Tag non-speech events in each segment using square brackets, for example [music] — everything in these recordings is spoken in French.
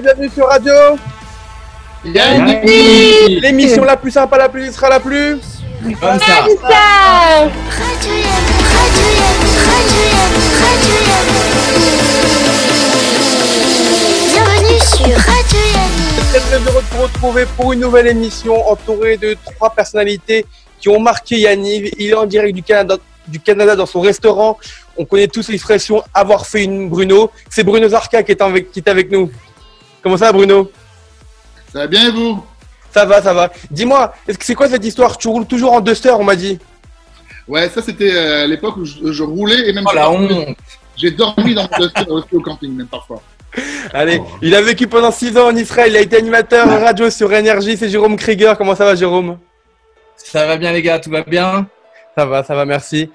et bienvenue sur Radio Yannick L'émission la plus sympa, la plus sera la plus Comme ça. Radio Radio. Bienvenue sur Radio Yannick. Très très heureux de vous retrouver pour une nouvelle émission entourée de trois personnalités qui ont marqué Yannick. Il est en direct du Canada, du Canada dans son restaurant. On connaît tous l'expression avoir fait une Bruno. C'est Bruno Zarka qui est, avec, qui est avec nous. Comment ça Bruno? Ça va bien et vous? Ça va, ça va. Dis-moi, est-ce que c'est quoi cette histoire? Tu roules toujours en Duster, on m'a dit. Ouais, ça c'était euh, à l'époque où je, je roulais et même Oh j'ai la dormi- honte j'ai dormi dans mon Duster aussi au camping même parfois. [laughs] Allez, Oh. il a vécu pendant 6 ans en Israël. Il a été animateur radio sur Énergie. C'est Jérôme Krieger. Comment ça va, Jérôme? Ça va bien les gars, tout va bien? Ça va, ça va, merci.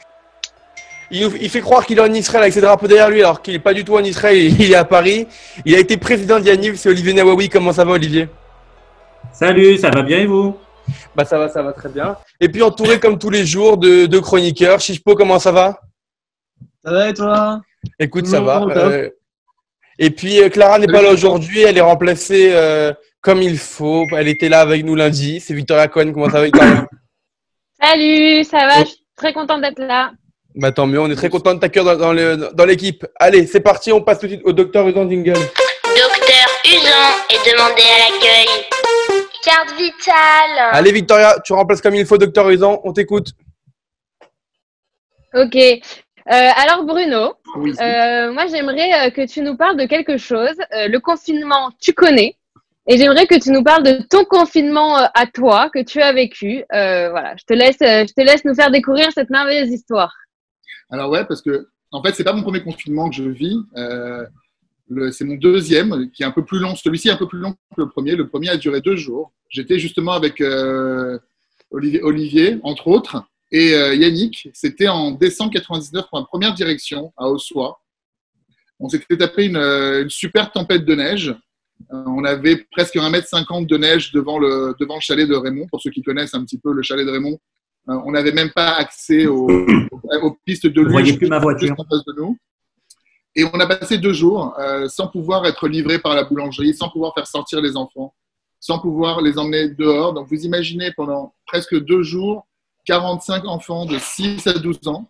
Il, fait croire qu'il est en Israël avec ses drapeaux derrière lui, alors qu'il n'est pas du tout en Israël, il est à Paris. Il a été président d'Yaniv, c'est Olivier Nawawi. Comment ça va, Olivier? Salut, ça va bien et vous? Bah ça va, ça va très bien. Et puis entouré comme tous les jours de, de chroniqueurs. Chichpo, comment ça va? Ça va et toi? Écoute, ça va. Euh, et puis euh, Clara n'est pas là aujourd'hui, elle est remplacée euh, comme il faut. Elle était là avec nous lundi. C'est Victoria Cohen. Comment ça va, Victoria? Salut, ça va? Je suis très contente d'être là. Bah tant mieux, on est très content de t'accueillir dans, dans le- dans l'équipe. Allez, c'est parti, on passe tout de suite au docteur Udan Dingle. Docteur Usan est demandé à l'accueil. Carte vitale. Allez Victoria, tu remplaces comme il faut docteur Udan, on t'écoute. Ok. Euh, alors Bruno, Oui. euh, moi j'aimerais euh, que tu nous parles de quelque chose. Euh, le confinement, tu connais. Et j'aimerais que tu nous parles de ton confinement à toi que tu as vécu. Euh, voilà, je te laisse, je te laisse nous faire découvrir cette merveilleuse histoire. Alors ouais, parce que en fait c'est pas mon premier confinement que je vis. Euh, c'est mon deuxième, qui est un peu plus long. Celui-ci est un peu plus long que le premier. Le premier a duré deux jours. J'étais justement avec euh, Olivier, entre autres, et euh, Yannick. C'était en décembre 99 pour ma première direction à Ossois. On s'était tapé une, une super tempête de neige. On avait presque 1m50 de neige devant le, devant le chalet de Raymond. Pour ceux qui connaissent un petit peu le chalet de Raymond, on n'avait même pas accès aux, [coughs] aux pistes de Vous voyez luge plus ma voiture. juste en face de nous. Et on a passé deux jours euh, sans pouvoir être livré par la boulangerie, sans pouvoir faire sortir les enfants, sans pouvoir les emmener dehors. Donc vous imaginez pendant presque deux jours, 45 enfants de 6 à 12 ans,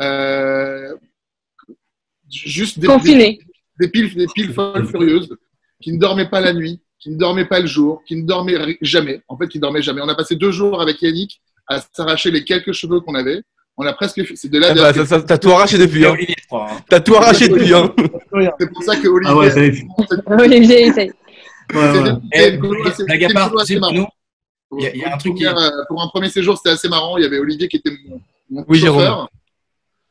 euh, juste des, piles, des piles folles furieuses, qui ne dormaient pas la nuit, qui ne dormaient pas le jour, qui ne dormaient jamais. En fait, qui ne dormaient jamais. On a passé deux jours avec Yannick à s'arracher les quelques cheveux qu'on avait. On a presque, c'est de là. Ah bah, ça- ça- T'as tout arraché depuis. Hein. Hein. T'as tout arraché depuis. Hein. [laughs] C'est pour ça que Olivier. Ah ouais, ça. Olivier, essaye. Eh, blague à part, tu nous, il y a- il y a un Pour truc qui- euh, Pour un premier séjour, c'était assez marrant. Il y avait Olivier qui était mon, mon Oui, chauffeur.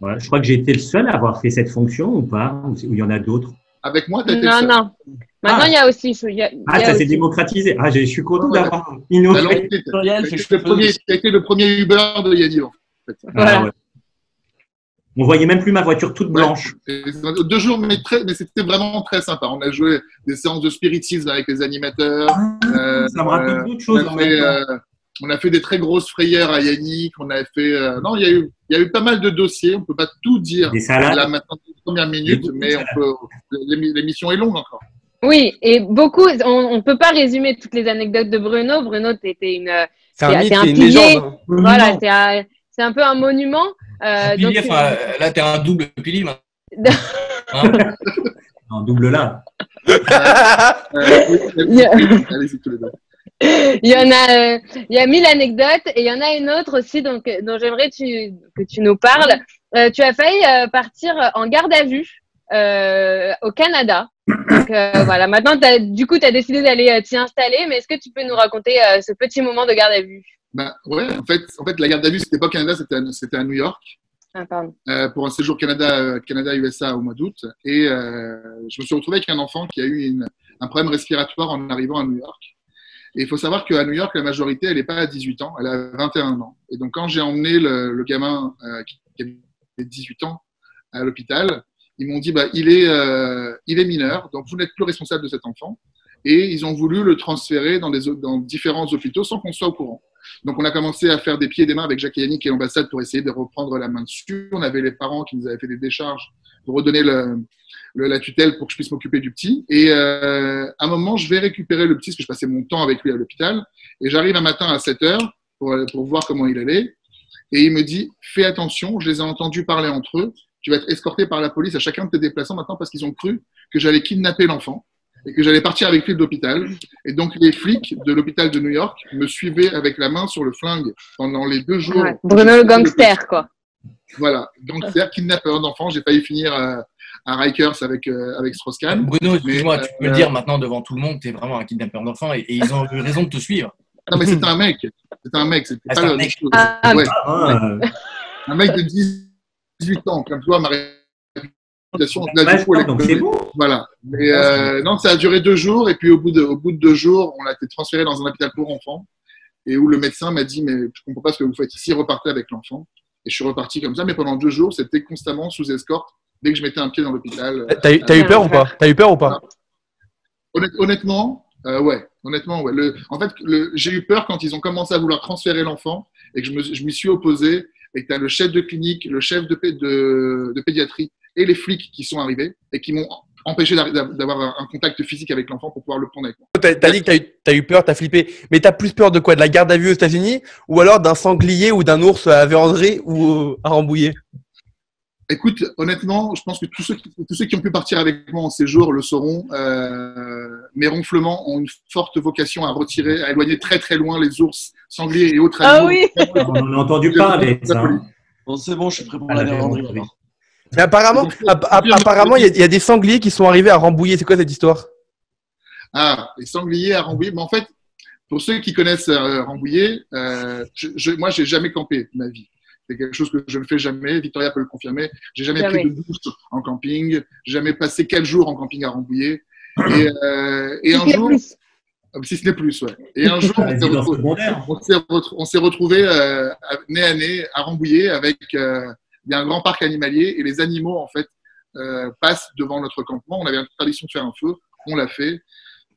Ouais, je crois que j'ai été le seul à avoir fait cette fonction ou pas? Ou il y en a d'autres? Avec moi, t'as été le Non, seul. non. Maintenant, Ah. il y a aussi. il y a- il Ah, y a ça s'est démocratisé. Ah, je suis content d'avoir innové. c'est que le premier- été le premier Uber de Yannick. en fait. Voilà. Ah, ouais. On voyait même plus ma voiture toute blanche. Deux jours, mais, très- mais c'était vraiment très sympa. On a joué des séances de spiritisme avec les animateurs. Euh, ça me rappelle euh, d'autres on, choses a fait, euh, on a fait des très grosses frayeurs à Yannick. On a fait. euh, non, il y, a eu, il y a eu pas mal de dossiers. On peut pas tout dire Des salades. là maintenant, dans les premières minutes, Des mais on peut. l'émi- L'émission est longue encore. Oui, et beaucoup, on ne peut pas résumer toutes les anecdotes de Bruno. Bruno, tu étais une. C'est un C'est- mythe, un une pilier. légende. hein. Voilà, c'est un, c'est un peu un monument. Euh, donc, Pilier, enfin, là, t'es un double pilier. maintenant. [laughs] Hein En double là. Euh, [laughs] il y en a, euh, il y a mille anecdotes et il y en a une autre aussi donc, euh, dont j'aimerais tu- que tu nous parles. Euh, tu as failli euh, partir en garde à vue euh, au Canada. Donc euh, voilà, maintenant, du coup, tu as décidé d'aller euh, t'y installer, mais est-ce que tu peux nous raconter euh, ce petit moment de garde à vue? Ben, ouais, en fait, en fait, la garde à vue, c'était pas au Canada, c'était à, à New York. ah, pardon. pour un séjour Canada, Canada-USA au mois d'août. Et je me suis retrouvé avec un enfant qui a eu une- un problème respiratoire en arrivant à New York. Et il faut savoir qu'à New York, la majorité, elle n'est pas à 18 ans, elle a 21 ans. Et donc, quand j'ai emmené le, le gamin qui avait 18 ans à l'hôpital, ils m'ont dit, bah, il, est, euh, il est mineur, donc vous n'êtes plus responsable de cet enfant. Et ils ont voulu le transférer dans, différents hôpitaux sans qu'on soit au courant. Donc, on a commencé à faire des pieds et des mains avec Jacques et Yannick et l'ambassade pour essayer de reprendre la main dessus. On avait les parents qui nous avaient fait des décharges pour redonner la tutelle pour que je puisse m'occuper du petit. Et euh, à un moment, je vais récupérer le petit parce que je passais mon temps avec lui à l'hôpital. Et j'arrive un matin à 7 heures pour voir comment il allait. Et il me dit Fais attention, je les ai entendus parler entre eux. Tu vas être escorté par la police à chacun de tes déplacements maintenant parce qu'ils ont cru que j'allais kidnapper l'enfant et que j'allais partir avec lui de l'hôpital. Et donc, les flics de l'hôpital de New York me suivaient avec la main sur le flingue pendant les deux jours. Ouais. Bruno le gangster, quoi. Voilà, gangster, kidnappeur d'enfants. J'ai failli finir euh, à Rikers avec, euh, avec Strauss-Kahn. Bruno, excuse-moi, tu peux euh, le dire maintenant devant tout le monde, t'es vraiment un kidnappeur d'enfants et, et ils ont eu raison de te suivre. Non, mais c'était un mec. C'était un mec. C'était Ah, pas un le- mec. Ah, Ouais, Ah, euh, un mec de 18 ans. Comme toi, ma réputation, donc c'est bon. Voilà. Mais euh, non, ça a duré deux jours. Et puis, au bout de, au bout de deux jours, on a été transféré dans un hôpital pour enfants. Et où le médecin m'a dit Mais je comprends pas ce que vous faites ici, repartez avec l'enfant. Et je suis reparti comme ça. Mais pendant deux jours, c'était constamment sous escorte. Dès que je mettais un pied dans l'hôpital. euh, T'as eu, eu peur ou pas? T'as eu peur ou pas? Honnêt- honnêtement, euh, ouais. Honnêtement, ouais. Le, en fait, j'ai eu peur quand ils ont commencé à vouloir transférer l'enfant et que je me, je m'y suis opposé et tu as le chef de clinique, le chef de, pé- de, de pédiatrie et les flics qui sont arrivés et qui m'ont empêché d'avoir un, contact physique avec l'enfant pour pouvoir le prendre avec moi. T'as t'as dit que t'as eu, t'as eu peur, t'as flippé. Mais t'as plus peur de quoi? De la garde à vue aux États-Unis ou alors d'un sanglier ou d'un ours à véranderie ou à Rambouillet? Écoute, honnêtement, je pense que tous ceux, qui, tous ceux qui ont pu partir avec moi en séjour le sauront. Euh, mes ronflements ont une forte vocation à retirer, à éloigner très très loin les ours, sangliers et autres Ah animaux. oui On en a entendu parler. ça, hein. Bon, c'est bon, je suis prêt pour Ah, la véranderie. apparemment, app- app- apparemment, il y, a- il y a des sangliers qui sont arrivés à Rambouillet. C'est quoi cette histoire? Ah, les sangliers à Rambouillet. Mais en fait, pour ceux qui connaissent euh, Rambouillet, euh, je, je, moi, j'ai jamais campé de ma vie. C'est quelque chose que je ne fais jamais. Victoria peut le confirmer. J'ai jamais Jamais. pris de douche en camping. J'ai jamais passé quatre jours en camping à Rambouillet. Et, euh, et un jour, plus. Si ce n'est plus, ouais. Et un [laughs] jour, on s'est Résidence retrouvé- secondaire. on s'est retr- on s'est retrouvé euh, à- nez à nez à Rambouillet avec euh, il y a un grand parc animalier et les animaux en fait euh, passent devant notre campement. On avait une tradition de faire un feu, on l'a fait.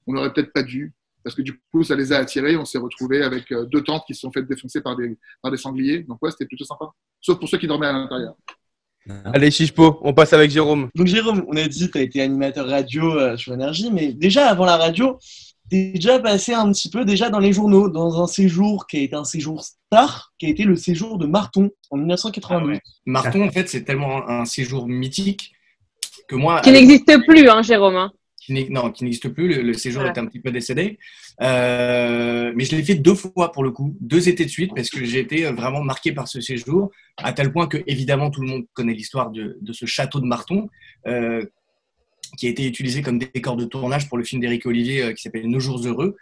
On n'aurait peut-être pas dû parce que du coup ça les a attirés. On s'est retrouvé avec euh, deux tentes qui se sont faites défoncer par des par des sangliers. Donc ouais, c'était plutôt sympa. Sauf pour ceux qui dormaient à l'intérieur. Allez, Chichepo, on passe avec Jérôme. Donc Jérôme, on a dit que tu as été animateur radio euh, sur Énergie, mais déjà avant la radio, déjà passé un petit peu déjà dans les journaux, dans un séjour qui a été un séjour star, qui a été le séjour de Marton en 1992. Ah ouais. Marton, en fait, c'est tellement un, un séjour mythique que moi. Qui n'existe plus, hein, Jérôme. hein. qui non, qui n'existe plus. Le, le séjour Voilà. est un petit peu décédé. Euh, mais je l'ai fait deux fois pour le coup, deux étés de suite, parce que j'ai été vraiment marqué par ce séjour, à tel point que, évidemment, tout le monde connaît l'histoire de, de ce château de Marton, euh, qui a été utilisé comme décor de tournage pour le film d'Éric Olivier euh, qui s'appelle Nos jours heureux.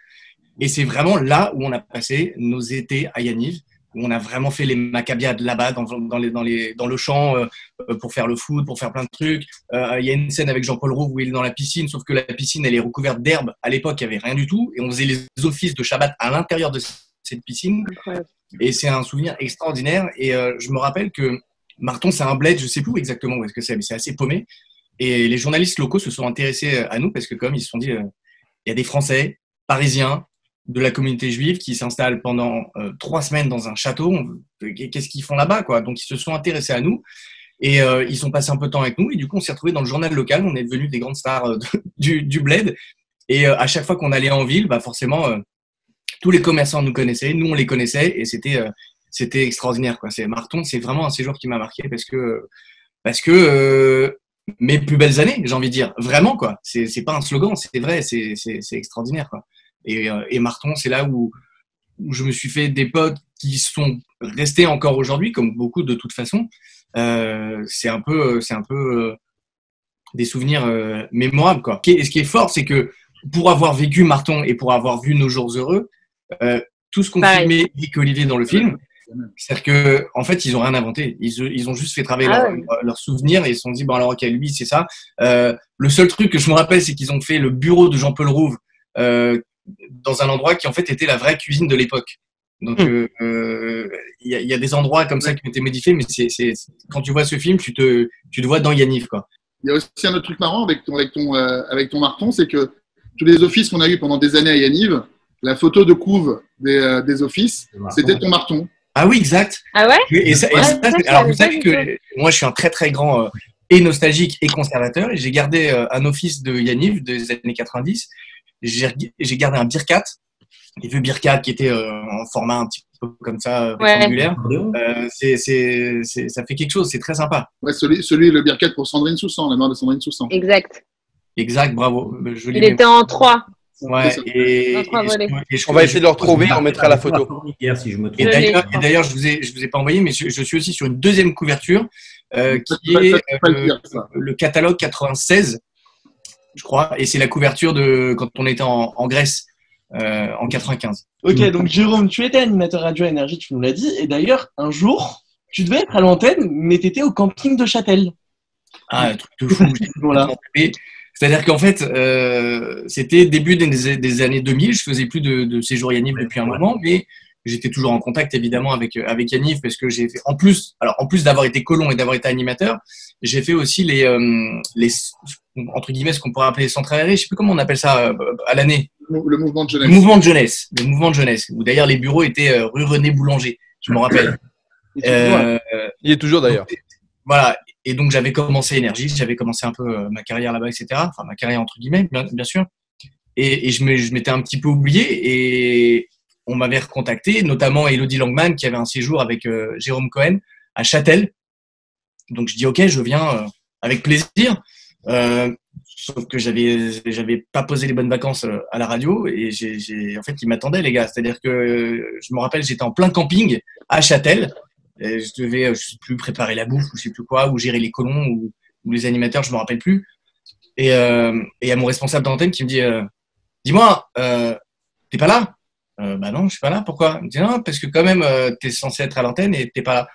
Et c'est vraiment là où on a passé nos étés à Yaniv, où on a vraiment fait les macabiades là-bas, dans, dans, les, dans, les, dans le champ, euh, euh, pour faire le foot, pour faire plein de trucs. Euh, Il y a une scène avec Jean-Paul Rouve où il est dans la piscine, sauf que la piscine, elle est recouverte d'herbe. À l'époque, il n'y avait rien du tout. Et on faisait les offices de Shabbat à l'intérieur de cette piscine. Incroyable. Et c'est un souvenir extraordinaire. Et euh, je me rappelle que Marton, c'est un bled, je sais plus exactement où est-ce que c'est, mais c'est assez paumé. Et les journalistes locaux se sont intéressés à nous parce que comme ils se sont dit, euh, il y a des Français, Parisiens, de la communauté juive qui s'installent pendant euh, trois semaines dans un château. Qu'est-ce qu'ils font là-bas, quoi? Donc ils se sont intéressés à nous. Et euh, ils ont passé un peu de temps avec nous. Et du coup, on s'est retrouvés dans le journal local. On est devenus des grandes stars [laughs] du, du bled. Et à chaque fois qu'on allait en ville, bah forcément, tous les commerçants nous connaissaient, nous on les connaissait, et c'était c'était extraordinaire. Quoi. C'est Marton, c'est vraiment un séjour qui m'a marqué parce que parce que mes plus belles années, j'ai envie de dire, vraiment quoi. C'est pas un slogan, c'est vrai, c'est extraordinaire quoi. Et, euh, et Marton, c'est là où où je me suis fait des potes qui sont restés encore aujourd'hui, comme beaucoup de toute façon. Euh, c'est un peu, c'est un peu euh, des souvenirs euh, mémorables, quoi. Et ce qui est fort, c'est que pour avoir vécu Marton et pour avoir vu Nos Jours Heureux, euh, tout ce filmé Eric et Olivier dans le film, c'est-à-dire que en fait, ils ont rien inventé. Ils, ils ont juste fait travailler Ah leurs ouais. leurs souvenirs et ils se sont dit bon alors ok lui c'est ça. Euh, le seul truc que je me rappelle, c'est qu'ils ont fait le bureau de Jean-Paul Rouve euh, dans un endroit qui en fait était la vraie cuisine de l'époque. Donc Hmm. euh, euh, il y, a, il y a des endroits comme ça qui ont été modifiés, mais c'est quand tu vois ce film, tu te tu te vois dans Yaniv quoi. Il y a aussi un autre truc marrant avec ton, avec ton, euh, avec ton marton, c'est que tous les offices qu'on a eu pendant des années à Yaniv, la photo de couve des, euh, des offices, c'était ton marton. Ah oui exact. Ah ouais? Et, et ça, et Ouais, ça, ça, je alors vous savez que moi je suis un très très grand euh, et nostalgique et conservateur. Et j'ai gardé euh, un office de Yaniv des années 90. J'ai j'ai gardé un Birkat, les vieux Birkat qui étaient euh, en format un petit peu comme ça, euh, Ouais. rectangulaire. Euh, c'est, c'est, ça fait quelque chose, c'est très sympa. Ouais, celui, celui, le Birkat pour Sandrine Soussan, la mère de Sandrine Soussan. Exact. Exact, bravo. Joli Il était en trois. Ouais, et, je- On va essayer de le retrouver, on mettra la photo. Hier, si je me Et d'ailleurs, je vous ai, je vous ai pas envoyé, mais je, je suis aussi sur une deuxième couverture euh, qui est le euh, ça. le catalogue 96, je crois, et c'est la couverture de quand on était en, en Grèce euh, en 95. Ok, donc Jérôme, tu étais animateur radio à énergie, tu nous l'as dit. Et d'ailleurs, un jour, tu devais être à l'antenne, mais tu étais au camping de Châtel. Ah, un truc de fou. j'ai [laughs] Voilà. C'est-à-dire qu'en fait, euh, c'était début des, des années 2000. Je faisais plus de, de séjour Yaniv depuis un moment, mais j'étais toujours en contact évidemment avec avec Yaniv parce que j'ai fait en plus, alors en plus d'avoir été colon et d'avoir été animateur, j'ai fait aussi les euh, les entre guillemets ce qu'on pourrait appeler les centres aérés. Je sais plus comment on appelle ça euh, à l'année. Le, le mouvement de Le jeunesse. mouvement de jeunesse. Le mouvement de jeunesse. Où d'ailleurs les bureaux étaient euh, rue René Boulanger. Je me rappelle. Euh, Il est toujours d'ailleurs. voilà. Et donc j'avais commencé énergie, j'avais commencé un peu euh, ma carrière là-bas, etc. Enfin ma carrière entre guillemets, bien, sûr. Et, je m'étais un petit peu oublié et on m'avait recontacté, notamment Elodie Langman qui avait un séjour avec euh, Jérôme Cohen à Châtel. Donc je dis ok, je viens euh, avec plaisir. Sauf que j'avais j'avais pas posé les bonnes vacances à la radio et en fait ils m'attendaient les gars. C'est-à-dire que euh, je me rappelle j'étais en plein camping à Châtel. Et je devais, euh, je sais plus, préparer la bouffe ou je sais plus quoi, ou gérer les colons ou, ou les animateurs, je me rappelle plus. Et euh, et il y a mon responsable d'antenne qui me dit, euh, dis-moi, euh, t'es pas là? Euh, Bah non, je suis pas là. Pourquoi? Il me dit non, parce que quand même, euh, t'es censé être à l'antenne et t'es pas là.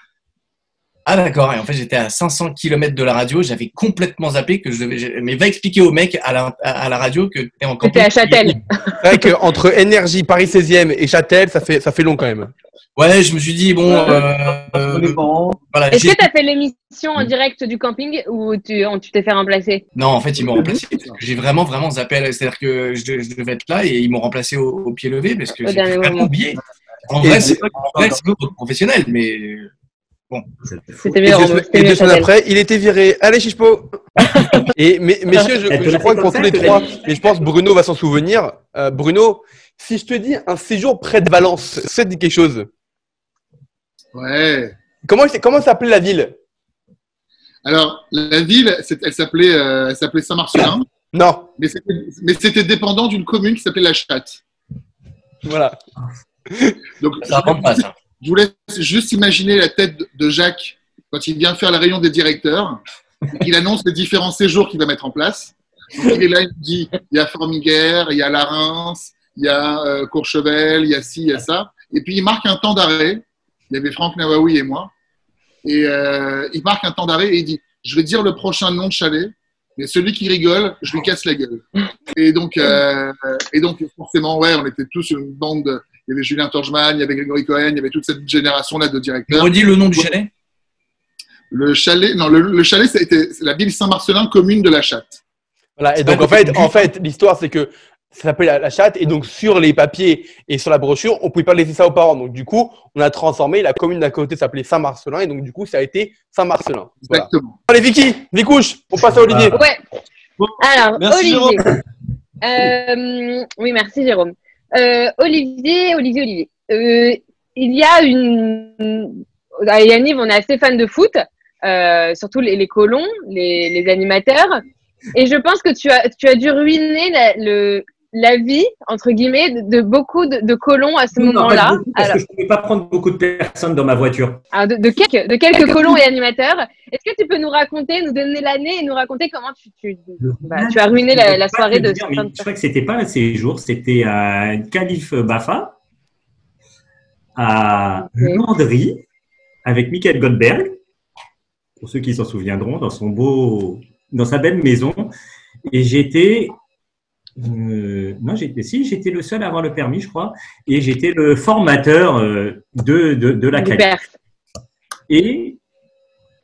Ah d'accord. Et en fait, j'étais à 500 km de la radio. J'avais complètement zappé que je devais. je- Mais va expliquer au mec à la, à la radio que t'es en T'étais camping. à Châtel. C'est vrai qu'entre Énergie, Paris 16e et Châtel, ça fait, ça fait long quand même. Ouais, je me suis dit bon. Euh, bon. voilà, Est-ce que tu as fait l'émission en direct du camping ou tu t'es fait remplacer? Non, en fait, ils m'ont [laughs] remplacé. J'ai vraiment, vraiment zappé. C'est-à-dire que je, je devais être là et ils m'ont remplacé au, au pied levé parce que j'ai vraiment oublié. En Et- vrai, c'est notre professionnel, mais C'était Et mieux. deux, et deux semaines après, il était viré. Allez, Chichepo [laughs] Et mais, messieurs, je, je crois que pour tous les trois, mais je pense Bruno va s'en souvenir. Euh, Bruno, si je te dis un séjour près de Valence, ça te dit quelque chose Ouais. Comment, comment s'appelait la ville Alors, la ville, elle s'appelait euh, elle s'appelait Saint-Marcelin, Non, mais c'était dépendant d'une commune qui s'appelait La Chatte. voilà. Donc, ça rentre pas, ça. je vous laisse juste imaginer la tête de Jacques quand il vient faire la réunion des directeurs, et qu'il annonce les différents séjours qu'il va mettre en place. Donc, il est là, il dit il y a Formiguère, il y a la Reims, il y a euh, Courchevel, il y a ci, il y a ça. Et puis il marque un temps d'arrêt. Il y avait Franck Nawaoui et moi. Et euh, il marque un temps d'arrêt et il dit Je vais dire le prochain nom de chalet, mais celui qui rigole, je lui casse la gueule. Et donc, euh, et donc forcément, ouais, on était tous une bande. de- Il y avait Julien Torgeman, il y avait Grégory Cohen, il y avait toute cette génération-là de directeurs. redis le nom du chalet? Le chalet, non, le, le chalet, c'était la ville Saint-Marcelin, commune de la Chatte. Voilà. Et donc fait, en fait, l'histoire c'est que ça s'appelle la, la chatte et donc sur les papiers et sur la brochure, on pouvait pas laisser ça aux parents. Donc du coup, on a transformé la commune d'à côté s'appelait Saint-Marcelin et donc du coup, ça a été Saint-Marcelin. Voilà. Exactement. Allez Vicky, Vicouche, on passe à Olivier. Ouais. Alors, Merci, Olivier. Euh, oui, merci Jérôme. Euh, Olivier, Olivier, Olivier. Euh, il y a une. À Yaniv, on est assez fan de foot, euh, surtout les, les colons, les, les animateurs. Et je pense que tu as, tu as dû ruiner la, le, la vie, entre guillemets, de, de beaucoup de, de colons à ce moment-là. parce Alors, que je ne pouvais pas prendre beaucoup de personnes dans ma voiture. alors, de, de quelques, de quelques colons et animateurs. Est-ce que tu peux nous raconter, nous donner l'année et nous raconter comment tu, tu, bah, tu as ruiné la, la soirée de dire, Je crois que c'était pas un séjour, c'était un calife Bafa à Ok. Landry avec Michael Goldberg, pour ceux qui s'en souviendront, dans son beau, dans sa belle maison. Et j'étais, euh, non, j'étais, si, j'étais le seul à avoir le permis, je crois, et j'étais le formateur euh, de, de, de la père. Et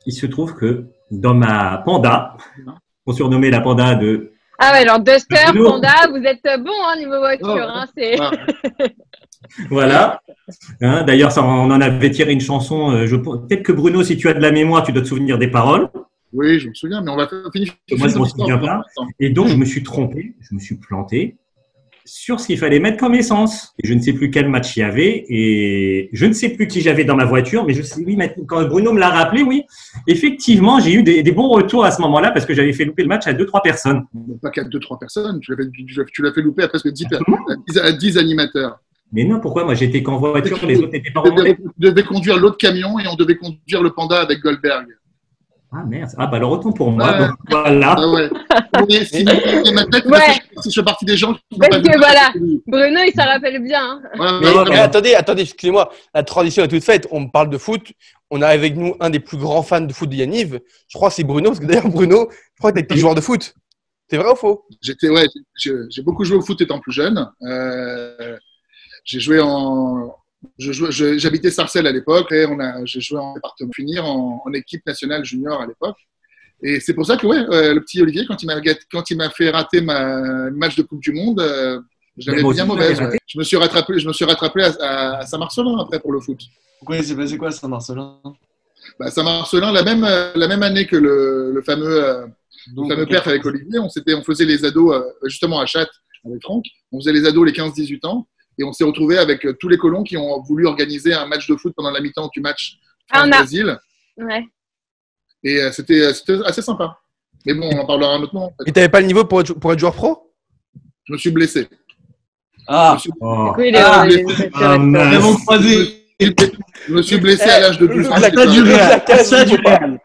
il se trouve que dans ma panda, on surnommait la panda de. Ah ouais, genre Duster. Panda, vous êtes bon hein, niveau voiture. Oh. Hein, c'est... Ah, [laughs] Voilà. Hein, D'ailleurs, ça, on en avait tiré une chanson. euh, je- Peut-être que Bruno, si tu as de la mémoire, tu dois te souvenir des paroles. Oui, je me souviens, mais on va finir. Moi, je m'en souviens pas. Et donc, je me suis trompé, je me suis planté sur ce qu'il fallait mettre comme essence. Et je ne sais plus quel match il y avait et je ne sais plus qui j'avais dans ma voiture, mais je sais, oui, quand Bruno me l'a rappelé, oui, effectivement, j'ai eu des, des bons retours à ce moment-là parce que j'avais fait louper le match à deux, trois personnes. Bon, pas qu'à 2-3 personnes, tu l'as fait, louper à presque 10, per- à 10, à 10 animateurs. Mais non, pourquoi? Moi, j'étais qu'en voiture, les autres n'étaient pas remontés. on devait conduire l'autre camion et on devait conduire le panda avec Goldberg. Ah merde. Ah bah alors autant pour moi. Ouais. Donc, voilà. Ah ouais. Mais si Ouais. je fais partie des gens qui Parce que voilà. Bruno, il s'en rappelle bien. hein. Mais, attendez, attendez, excusez-moi. La transition est toute faite. On parle de foot. On a avec nous un des plus grands fans de foot de Yaniv. Je crois que c'est Bruno, parce que d'ailleurs, Bruno, je crois que tu été joueur de foot. C'est vrai ou faux? J'étais, ouais, j'ai beaucoup joué au foot étant plus jeune. Euh, j'ai joué en, j'habitais Sarcelles à l'époque et on a, j'ai joué en département finir en, en équipe nationale junior à l'époque. Et c'est pour ça que ouais, euh, le petit Olivier, quand il m'a gâté- quand il m'a fait rater ma le match de Coupe du Monde, euh, je l'avais bien mauvaise. ouais. Je me suis rattrapé, je me suis rattrapé à, à- à Saint-Marcelin après pour le foot. Pourquoi il s'est passé quoi, Saint-Marcelin? Bah, Saint-Marcelin, la même, euh, la même année que le, le fameux, euh, le fameux perf avec Olivier, on, s'était, on faisait les ados, euh, justement à Châtes avec Franck, on faisait les ados les 15-18 ans, et on s'est retrouvé avec euh, tous les colons qui ont voulu organiser un match de foot pendant la mi-temps du match Ah, a- Ouais. et euh, c'était, euh, c'était assez sympa. Mais bon, on en parlera un autre moment. en fait. Et t'avais pas le niveau pour être, pour être joueur pro? Je me suis blessé. Je Ah, me suis, Oh. Du coup, il est Ah, Ah, vraiment croisé. je me suis blessé à l'âge de 12 ans. Ah, Ça du. Real. Ça du Real.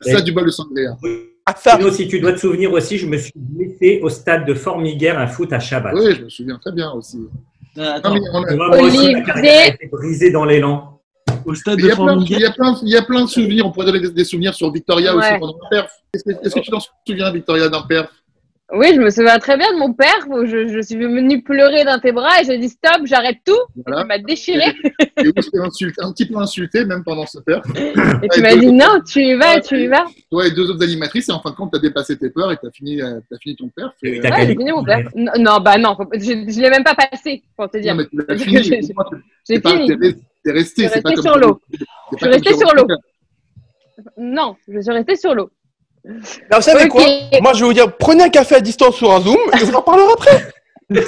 Ça du bol de. Ah, Bruno, si tu dois te souvenir aussi, je me suis blessé au stade de Formiguère, un foot à Chabat. Oui, je me souviens très bien aussi. Attends, été brisée dans l'élan. au stade Il y, de a plein, il, Formiguère. y a plein, il y a plein de souvenirs. On pourrait donner des, des souvenirs sur Victoria aussi pendant la perf. Est-ce que, est-ce que tu t'en souviens, Victoria, d'un perf Oui, je me souviens très bien de mon père. où Je, je suis venue pleurer dans tes bras et j'ai dit stop, j'arrête tout. Voilà. Tu m'as déchiré Et où j'étais insulté- un petit peu insulté, même pendant ce perf. et tu m'as dit non, tu y vas, tu y vas. Toi et deux autres animatrices, et en fin de compte, tu as dépassé tes peurs et tu as fini, euh, t'as fini ton perf. Et, Et t'as Ouais, j'ai fini mon père. Non, non, bah non, je, je l'ai même pas passé, pour te dire. non, mais tu l'as J'ai- fini. j'ai- fini. T'es resté, resté, Je comme sur l'eau. Je suis restée sur l'eau. Non, je suis restée sur l'eau. Non, vous savez Ok. quoi? Moi, je vais vous dire, prenez un café à distance sur un Zoom et je vous en parlerai après. [laughs]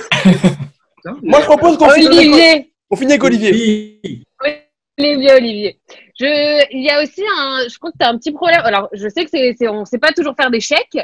Moi, je propose qu'on finisse avec, Olivier, on finit avec Olivier. Olivier, Olivier. Je, il y a aussi un, je crois que tu as un petit problème. Alors, je sais que c'est, c'est, on sait pas toujours faire des chèques,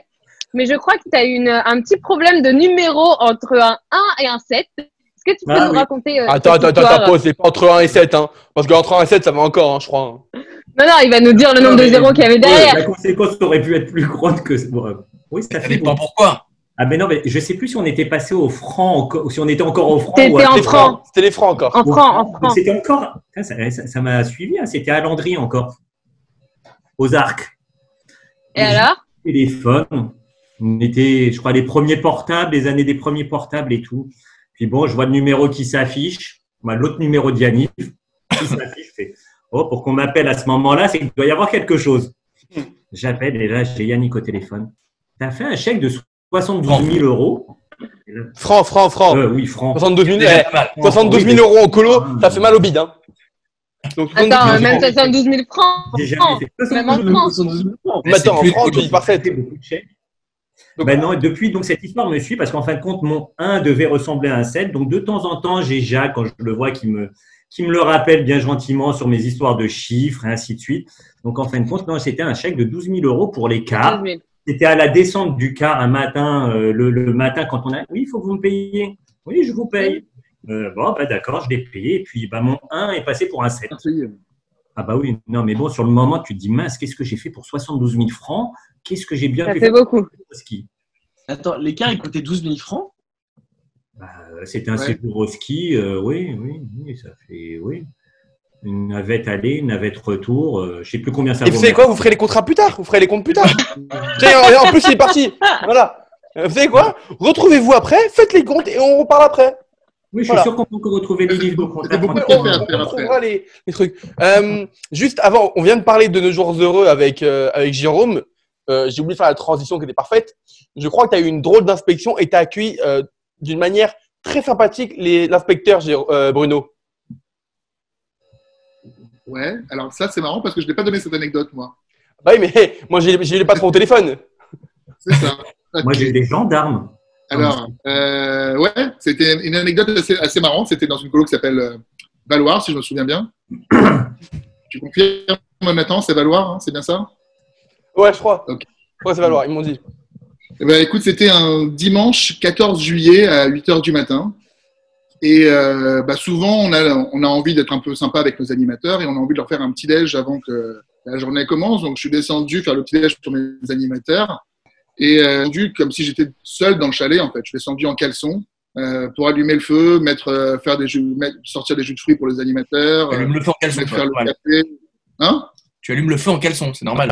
mais je crois que tu as une, un petit problème de numéro entre un 1 et un 7. Est-ce que tu peux Ah, nous oui. raconter euh, Attends, attends, attends, pause, c'est pas entre 1 et 7, hein. Parce qu'entre 1 et 7, ça va encore, hein, je crois. hein. Non, non, il va nous dire le nombre de zéros qu'il y avait derrière. La conséquence aurait pu être plus grande que. bon, euh, oui, ça Ça fait. dépend pourquoi. Ah, mais non, mais je sais plus si on était passé au franc, encore- si on était encore au franc. À- en Les francs. C'était les francs encore. En francs, en Donc, francs. C'était encore. Ça m'a suivi, hein, c'était à Landry encore. Aux arcs. Et alors? Téléphone. On était, je crois, les premiers portables, les années des premiers portables et tout. Puis bon, je vois le numéro qui s'affiche, l'autre numéro d'Yanniv qui s'affiche. Oh, pour qu'on m'appelle à ce moment-là, c'est qu'il doit y avoir quelque chose. J'appelle et là, j'ai Yannick au téléphone. Tu as fait un chèque de 72 000 euros Francs, francs, francs. euh, Oui, francs. 72 000, Déjà eh, pas mal. 72 000 euros en colo, ça fait mal au bide. Hein. Donc, 72 Attends, 000 même euros. 72 000 francs. Même en France. Mais attends, en de tu dis par 7. fait beaucoup de chèques. Donc- Ben non, depuis, donc cette histoire me suit parce qu'en fin de compte, mon 1 devait ressembler à un 7. Donc de temps en temps, j'ai Jacques, quand je le vois, qui me, qui me le rappelle bien gentiment sur mes histoires de chiffres et ainsi de suite. Donc en fin de compte, non, c'était un chèque de 12 000 euros pour les cars. 12 000. C'était à la descente du car un matin, euh, le, le matin quand on a. Oui, il faut que vous me payiez. Oui, je vous paye. Euh, bon, bah, d'accord, je l'ai payé. Et puis bah, mon 1 est passé pour un 7. Ah bah oui, non, mais bon, sur le moment, tu te dis, mince, qu'est-ce que j'ai fait pour 72 000 francs? Qu'est-ce que j'ai bien Ça pu fait faire beaucoup. ski? Attends, l'écart, il coûtait 12 000 francs? Bah, C'était un Ouais. séjour au ski, euh, oui, oui, oui, ça fait, oui. Une navette aller, une navette retour, euh, je sais plus combien ça Et vaut. vous savez quoi Vous ferez les contrats plus tard. Vous ferez les comptes plus tard. [laughs] Tiens, en en plus, il est parti. Voilà. Euh, Vous savez quoi Retrouvez-vous après, faites les comptes et on reparle après. Oui, je suis Voilà. sûr qu'on peut retrouver les livres beaucoup de on, on les, les trucs. Euh, juste avant, on vient de parler de nos jours heureux avec, euh, avec Jérôme. Euh, J'ai oublié de faire la transition qui était parfaite. Je crois que tu as eu une drôle d'inspection et tu as accueilli euh, d'une manière très sympathique les- l'inspecteur euh, Bruno. Ouais, alors ça c'est marrant parce que je n'ai pas donné cette anecdote moi. Bah oui, mais [laughs] moi, j'ai patrons au téléphone. C'est ça. [laughs] Moi, j'ai des gendarmes. Alors, euh, ouais, c'était une anecdote assez, assez marrante. C'était dans une colo qui s'appelle euh, Valoir, si je me souviens bien. [coughs] tu confirmes, Nathan, c'est Valoir, hein, c'est bien ça? Ouais, je crois. Ok. Ouais, ça va loin, ils m'ont dit. Eh ben, écoute, c'était un dimanche 14 juillet à 8 h du matin. Et euh, bah, souvent, on a, on a envie d'être un peu sympa avec nos animateurs et on a envie de leur faire un petit déj avant que la journée commence. Donc, je suis descendu faire le petit déj pour mes animateurs. Et euh, comme si j'étais seul dans le chalet, en fait. Je suis descendu en caleçon euh, pour allumer le feu, mettre, euh, faire des jus, mettre- sortir des jus de fruits pour les animateurs, Tu allumes le feu en caleçon. faire le café. Hein? Tu allumes le feu en caleçon, c'est normal.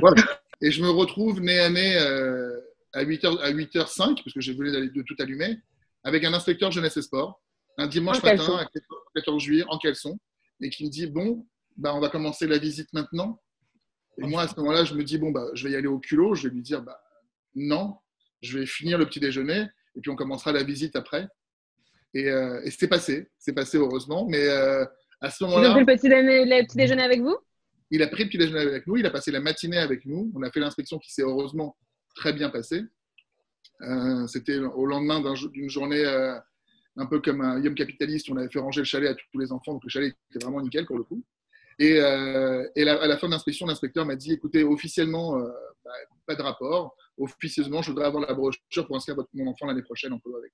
Et je me retrouve nez à nez euh, à 8h, à 8h05, parce que j'ai voulu de tout allumer, avec un inspecteur jeunesse et sport, un dimanche En matin, à 14 juillet, en caleçon, et qui me dit Bon, bah, on va commencer la visite maintenant. Et moi, à ce moment-là, je me dis Bon, bah, je vais y aller au culot. Je vais lui dire bah, Non, je vais finir le petit déjeuner, et puis on commencera la visite après. Et, euh, et c'est passé, c'est passé heureusement, mais euh, à ce moment-là, pris le petit, déjeuner, le petit déjeuner avec vous? Il a pris le petit déjeuner avec nous, il a passé la matinée avec nous. On a fait l'inspection qui s'est heureusement très bien passée. Euh, C'était au lendemain d'une journée euh, un peu comme un Yom capitaliste. On avait fait ranger le chalet à tous les enfants, donc le chalet était vraiment nickel pour le coup. Et, euh, à la fin de l'inspection, l'inspecteur m'a dit écoutez, officiellement, bah, pas de rapport. Officieusement, je voudrais avoir la brochure pour inscrire mon enfant l'année prochaine en polo avec.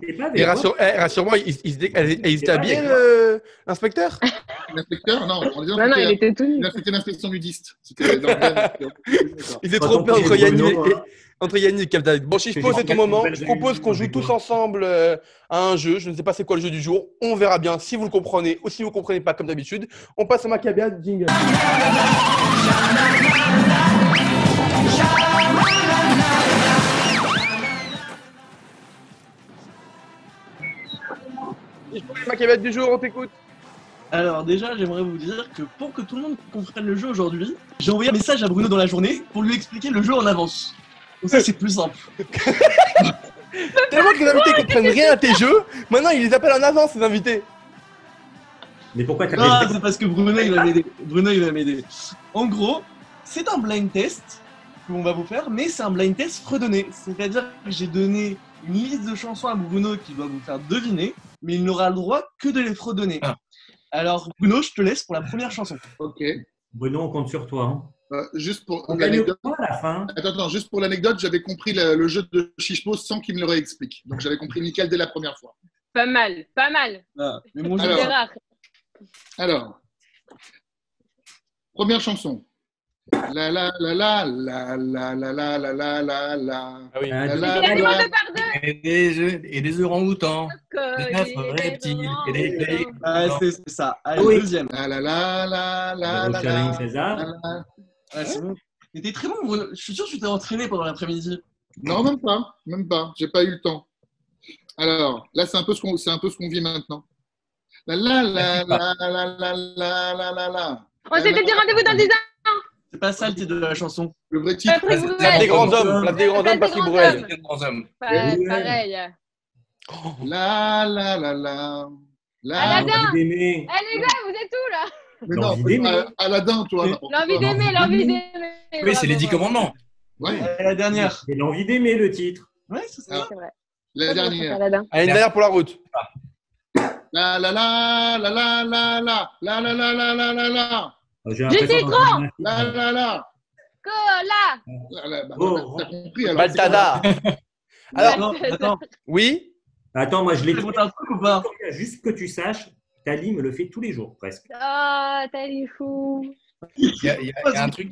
C'était pas Et rassure, eh, rassure-moi, il, il, elle- elle- [laughs] il était le- l'inspecteur L'inspecteur, non, disant Non, non, il c'était- était tout nu. c'était l'inspection nudiste. C'était [laughs] Il s'est Quand trompé on entre Yannick et, hein. entre Yannick et Captain. Bon, si je Que pose, c'est ton moment. Je propose qu'on joue tous ensemble euh, à un jeu. Je ne sais pas c'est quoi le jeu du jour. On verra bien si vous le comprenez ou si vous ne comprenez pas comme d'habitude. On passe à Macabia, jingle. Du jour, on t'écoute. Alors déjà, j'aimerais vous dire que pour que tout le monde comprenne le jeu aujourd'hui, j'ai envoyé un message à Bruno dans la journée pour lui expliquer le jeu en avance. Donc ça, c'est plus simple. [laughs] Tellement que les invités comprennent rien à tes jeux, maintenant ils les appellent en avance, ces invités. Mais pourquoi t'as Ah, c'est parce que Bruno, il va m'aider. Bruno, il va m'aider. En gros, c'est un blind test qu'on va vous faire, mais c'est un blind test fredonné. C'est-à-dire que j'ai donné une liste de chansons à Bruno qui va vous faire deviner, mais il n'aura le droit que de les fredonner. Ah. Alors, Bruno, je te laisse pour la première chanson. Ok. Bruno, on compte sur toi. hein. Euh, juste pour On gagne l'anecdote. quoi à la fin? Attends, attends, juste pour l'anecdote, j'avais compris le, le jeu de Chichpo sans qu'il me le réexplique. Donc j'avais compris nickel dès la première fois. Pas mal, pas mal. Ah, mais rare. Alors, première chanson. La la la la la la la la la la la la. Ah oui. Ah, La, la, la, la. Et des et des orang-outans. Affreux reptiles, et des des grands. Ah, c'est c'est ça. Allez, Oui. deuxième. La la la la la la Charline la César. la la. Ah, c'est bon. Mais t'es très bon. Je suis sûr que tu t'es entraîné pendant l'après-midi. Non, même pas, même pas. J'ai pas eu le temps. Alors, là, c'est un peu ce qu'on, c'est un peu ce qu'on vit maintenant. La la la la la la la la la la. On s'était dit rendez-vous dans 10 ans. C'est pas ça le titre de la chanson. Le vrai titre. Place des grands hommes, place des grands hommes, des Patrick grands Bruel. hommes. Des grands hommes. Pareil. La la la la. La. Aladdin. Eh les gars, vous êtes où là Mais non, L'envie d'aimer. euh, Aladin, toi. L'envie d'aimer, l'envie d'aimer. Oui, c'est les dix Bravo, bravo. commandements. Ouais, Et la dernière. C'est l'envie d'aimer le titre. Ouais, c'est ça. Ah. C'est vrai. la dernière. Aladdin. Allez, une dernière pour la route. La la la la la la la la la la la la la la Un la film. la la Cola. la la. bah, Oh. T'as compris alors Baltada. [laughs] Alors, Attends, attends. oui Attends, moi je l'ai un truc ou pas Juste que tu saches, Tali me le fait tous les jours, presque. Oh, t'as les fous. Il y a, il y a- il y a un truc,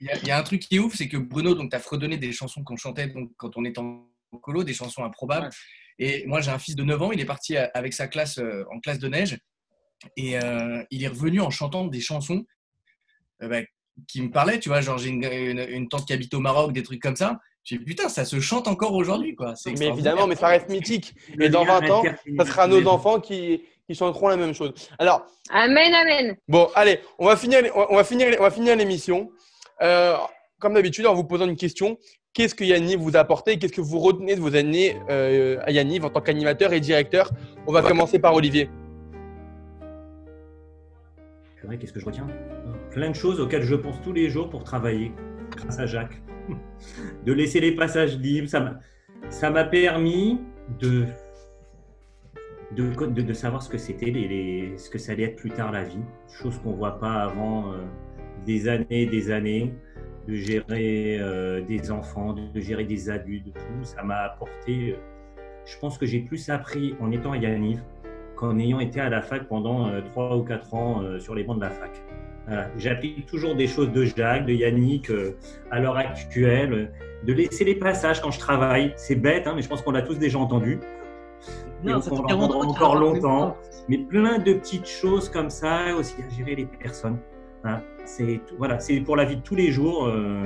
il y a- un truc qui est ouf, c'est que Bruno, donc, t'as fredonné des chansons qu'on chantait donc, quand on était en colo, des chansons improbables. Ouais. Et moi, j'ai un fils de 9 ans, il est parti euh, avec sa classe euh, en classe de neige. Et euh, il est revenu en chantant des chansons euh, bah, qui me parlaient, tu vois. Genre, j'ai une, une- une tante qui habite au Maroc, des trucs comme ça. J'ai dit, putain, ça se chante encore aujourd'hui, quoi. C'est Mais évidemment, mais ça reste mythique. Le Et dans lien 20 ans, ça sera nos enfants qui, qui chanteront la même chose. Alors, Amen, amen. bon, allez, on va finir, on va finir, on va finir l'émission. Euh, comme d'habitude, en vous posant une question. Qu'est-ce que Yannick vous a apporté? Qu'est-ce que vous retenez de vos années euh, à Yannick en tant qu'animateur et directeur? On va commencer par Olivier. Vrai, qu'est-ce que je retiens? Plein de choses auxquelles je pense tous les jours pour travailler, grâce à Jacques. [laughs] De laisser les passages libres, ça m'a, permis de, de, de, savoir ce que c'était, ce que ça allait être plus tard la vie, chose qu'on voit pas avant euh, des années et des années, de gérer euh, des enfants, de gérer des adultes, de tout. Ça m'a apporté, euh, je pense que j'ai plus appris en étant à Yaniv qu'en ayant été à la fac pendant euh, trois ou quatre ans euh, sur les bancs de la fac. Voilà. J'applique toujours des choses de Jacques, de Yannick, euh, à l'heure actuelle, euh, de laisser les passages quand je travaille. C'est bête, hein, mais je pense qu'on l'a tous déjà entendu. Et Non, ça on fait va 40 ans entendre qu'il encore raconte longtemps. Mais plein de petites choses comme ça, aussi à gérer les personnes. Voilà. C'est voilà, c'est pour la vie de tous les jours. euh,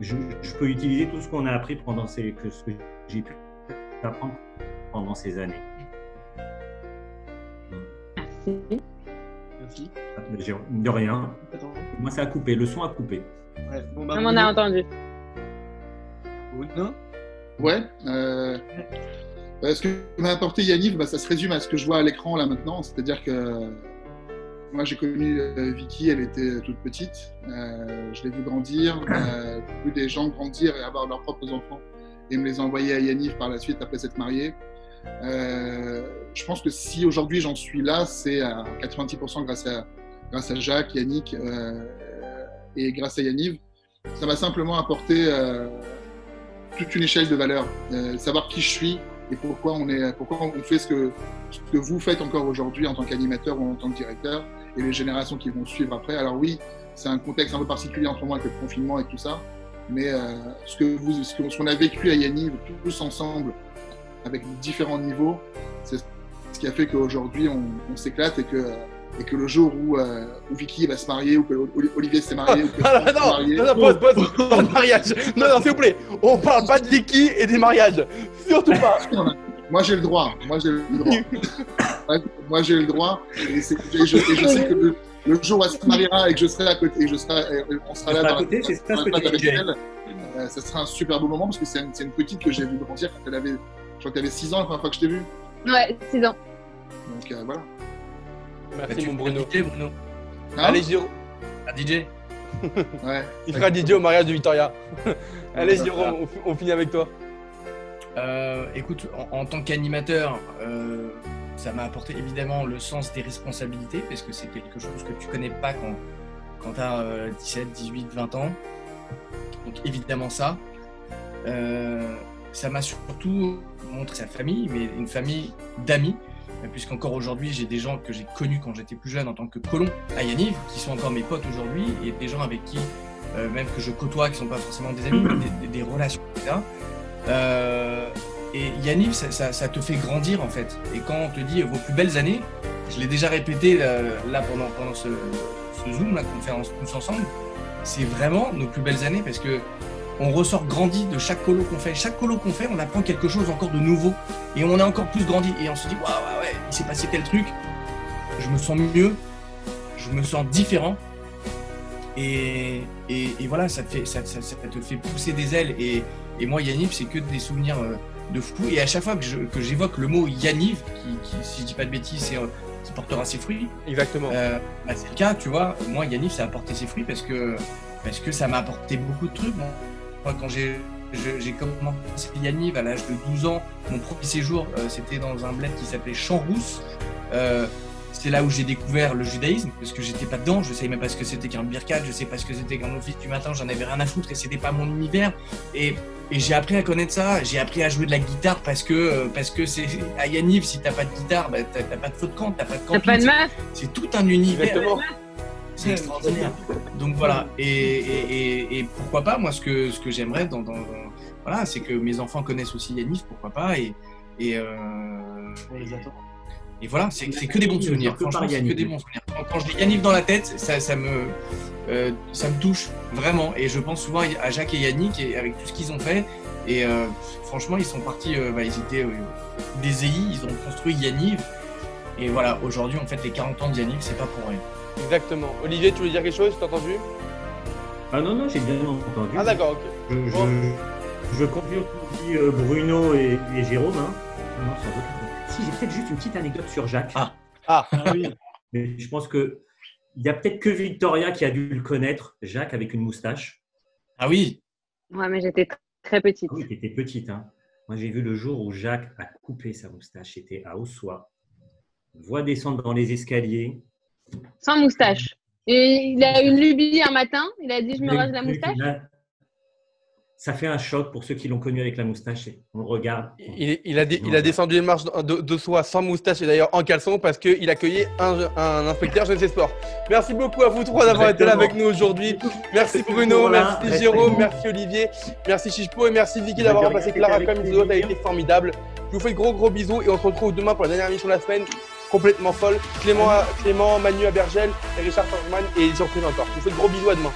je, je peux utiliser tout ce qu'on a appris pendant ces, que ce que j'ai pu apprendre pendant ces années. Merci. De rien. Attends. Moi, ça a coupé. Le son a coupé. Ouais, bon, bah, On m'en a entendu. Bruno Ouais. Euh, euh, ce que m'a apporté Yannick, bah, ça se résume à ce que je vois à l'écran là maintenant. C'est-à-dire que moi j'ai connu euh, Vicky, elle était toute petite. Euh, je l'ai vu grandir, [clears throat] euh, j'ai vu des gens grandir et avoir leurs propres enfants et me les envoyer à Yannick par la suite après s'être mariés. Euh, je pense que si aujourd'hui j'en suis là, c'est à 90% grâce à, grâce à Jacques, Yannick euh, et grâce à Yannick. Ça m'a simplement apporté euh, toute une échelle de valeurs, euh, savoir qui je suis et pourquoi on, est, pourquoi on fait ce que, vous faites encore aujourd'hui en tant qu'animateur ou en tant que directeur et les générations qui vont suivre après. Alors oui, c'est un contexte un peu particulier en ce moment avec le confinement et tout ça, mais ce vous, ce qu'on a vécu à Yanniv tous ensemble avec différents niveaux, c'est ce qui a fait qu'aujourd'hui on, on s'éclate et que et que le jour où, euh, où Vicky va se marier ou que Oli- Olivier s'est marié ou que [laughs] Ah, non, marié, non, non, pause, pause, pas de mariage. Non, non, s'il vous plaît, on parle pas de Vicky et des mariages. Surtout pas. [laughs] Moi, j'ai le droit. Moi, j'ai le droit. [laughs] Moi, j'ai le droit. Et, c'est- et je, et je sais que le, le jour où elle se mariera et que je serai à côté, et je serai, et on sera là sera à dans côté, la- c'est ça dans ce que tu elle, euh, ça sera un super beau moment parce que c'est une, c'est une petite que j'ai vue grandir quand elle avait, crois qu'elle avait 6 ans la première fois que je t'ai vu. Ouais, 6 ans. Donc euh, voilà. Bah, Merci, tu mon Bruno. DJ, Bruno. Hein Allez, Jérôme, Un DJ Ouais. il fera DJ au mariage de Victoria. [laughs] Allez, Jérôme, on, fi- on finit avec toi. Euh, écoute, en, en tant qu'animateur, euh, ça m'a apporté évidemment le sens des responsabilités, parce que c'est quelque chose que tu connais pas quand, quand tu as 17, 18, 20 ans. Donc évidemment ça. Euh, ça m'a surtout montré sa famille, mais une famille d'amis, euh, puisqu'encore aujourd'hui, j'ai des gens que j'ai connus quand j'étais plus jeune en tant que colon à Yaniv, qui sont encore mes potes aujourd'hui, et des gens avec qui, euh, même que je côtoie, qui sont pas forcément des amis, mais des, relations, etc. Euh, et Yaniv, ça, te fait grandir en fait. Et quand on te dit vos plus belles années, je l'ai déjà répété là, pendant, ce, ce Zoom fait en- tous ensemble, c'est vraiment nos plus belles années parce que on ressort grandi de chaque colo qu'on fait. Chaque colo qu'on fait, on apprend quelque chose encore de nouveau et on a encore plus grandi et on se dit waouh ouais, ouais, il s'est passé tel truc, je me sens mieux, je me sens différent et, et, et voilà, ça te, fait, ça, ça- ça te fait pousser des ailes et, et moi Yaniv, c'est que des souvenirs euh, de fou et à chaque fois que j'évoque le mot Yaniv, qui, qui, si je dis pas de bêtises, c'est euh, qui portera ses fruits, Exactement. euh, bah, c'est le cas, tu vois. Moi, Yannick, ça a apporté ses fruits parce que, parce que ça m'a apporté beaucoup de trucs. Moi, quand j'ai j'ai commencé Yannick à l'âge de 12 ans, mon premier séjour, euh, c'était dans un bled qui s'appelait Champs-Rousse. Euh, c'est là où j'ai découvert le judaïsme, parce que j'étais pas dedans, je savais même pas ce que c'était qu'un birkat, je sais pas ce que c'était qu'un office du matin, j'en avais rien à foutre et c'était pas mon univers. Et, et j'ai appris à connaître ça, j'ai appris à jouer de la guitare parce que, euh, parce que c'est à Yaniv, si t'as pas de guitare, bah, t'as pas de feu de camp, t'as pas de T'as camping, pas de meuf c'est tout un univers. Exactement. C'est extraordinaire. Donc voilà. Et, et, et, et pourquoi pas, moi, ce que, ce que j'aimerais, dans, dans, voilà, c'est que mes enfants connaissent aussi Yanis, pourquoi pas. Et, et, euh, et voilà, c'est que des bons souvenirs. Franchement, c'est que des bons souvenirs. Quand, quand je dis Yannick dans la tête, ça, ça, me, euh, ça me touche vraiment. Et je pense souvent à Jacques et Yannick et avec tout ce qu'ils ont fait. Et euh, franchement, ils sont partis, euh, bah, ils étaient des EI, ils ont construit Yannick. Et voilà, aujourd'hui, on fête les 40 ans de Yannick, c'est pas pour rien. Exactement. Olivier, tu voulais dire quelque chose T'as entendu Ah non, non, j'ai bien entendu. Ah, d'accord, ok. Je, je, Bon. je confirme ce que dit euh, Bruno et, et Jérôme. Hein. Non, sans aucun doute. Si, j'ai peut-être juste une petite anecdote sur Jacques. Ah. Ah, Ah oui. Mais je pense que Il y a peut-être que Victoria qui a dû le connaître, Jacques avec une moustache. Ah oui, Ouais, mais j'étais tr- très petite. Oui, tu étais petite. Hein. Moi, j'ai vu le jour où Jacques a coupé sa moustache. C'était à Ossois. On le voit descendre dans les escaliers. Sans moustache. Et il a une lubie un matin. Il a dit Je me rase la moustache. là, Ça fait un choc pour ceux qui l'ont connu avec la moustache. et On le regarde. Il, il a, dé- il a descendu les marches de, de soi sans moustache et d'ailleurs en caleçon parce qu'il accueillait un, un inspecteur jeunesse et sport. Merci beaucoup à vous trois d'avoir été là avec nous aujourd'hui. Merci Bruno, Voilà, merci Jérôme, merci Olivier, merci Chichepo et merci Vicky d'avoir de remplacé Clara comme les autres. Ça a été formidable. Je vous fais de gros gros bisous et on se retrouve demain pour la dernière émission de la semaine complètement folle. Clément, Clément Manu Abergel et Richard Forgeman et surprise encore. Je vous fais de gros bisous à demain.